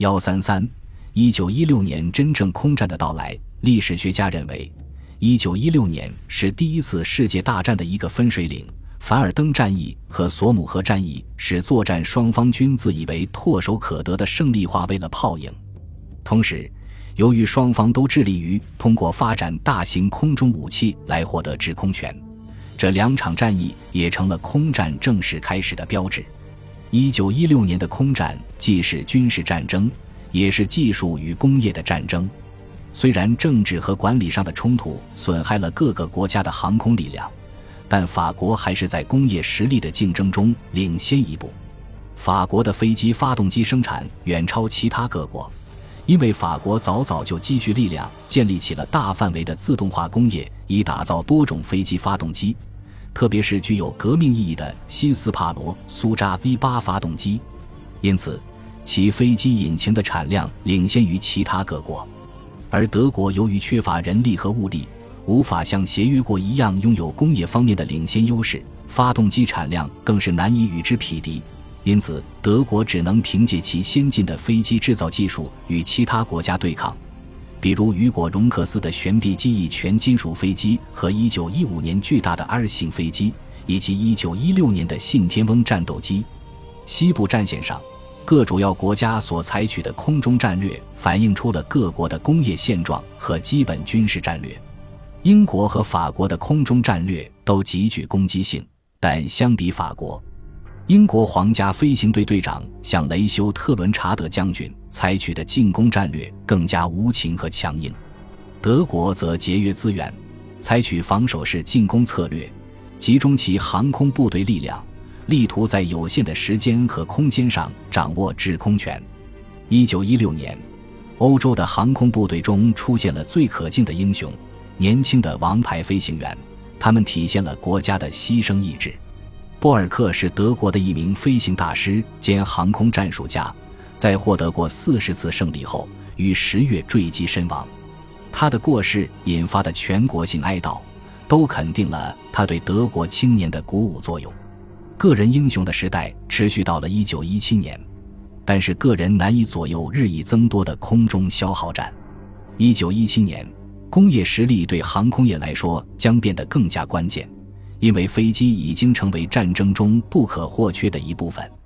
幺三三，一九一六年真正空战的到来，历史学家认为，一九一六年是第一次世界大战的一个分水岭。凡尔登战役和索姆河战役使作战双方均自以为唾手可得的胜利化为了泡影。同时，由于双方都致力于通过发展大型空中武器来获得制空权，这两场战役也成了空战正式开始的标志。一九一六年的空战既是军事战争，也是技术与工业的战争。虽然政治和管理上的冲突损害了各个国家的航空力量。但法国还是在工业实力的竞争中领先一步。法国的飞机发动机生产远超其他各国，因为法国早早就积蓄力量，建立起了大范围的自动化工业，以打造多种飞机发动机，特别是具有革命意义的西斯帕罗苏扎 V 八发动机。因此，其飞机引擎的产量领先于其他各国。而德国由于缺乏人力和物力。无法像协约国一样拥有工业方面的领先优势，发动机产量更是难以与之匹敌。因此，德国只能凭借其先进的飞机制造技术与其他国家对抗，比如雨果·荣克斯的悬臂机翼全金属飞机和1915年巨大的 R 型飞机，以及1916年的信天翁战斗机。西部战线上，各主要国家所采取的空中战略反映出了各国的工业现状和基本军事战略。英国和法国的空中战略都极具攻击性，但相比法国，英国皇家飞行队队长像雷修·特伦查德将军采取的进攻战略更加无情和强硬。德国则节约资源，采取防守式进攻策略，集中其航空部队力量，力图在有限的时间和空间上掌握制空权。一九一六年，欧洲的航空部队中出现了最可敬的英雄。年轻的王牌飞行员，他们体现了国家的牺牲意志。波尔克是德国的一名飞行大师兼航空战术家，在获得过四十次胜利后，于十月坠机身亡。他的过世引发的全国性哀悼，都肯定了他对德国青年的鼓舞作用。个人英雄的时代持续到了一九一七年，但是个人难以左右日益增多的空中消耗战。一九一七年。工业实力对航空业来说将变得更加关键，因为飞机已经成为战争中不可或缺的一部分。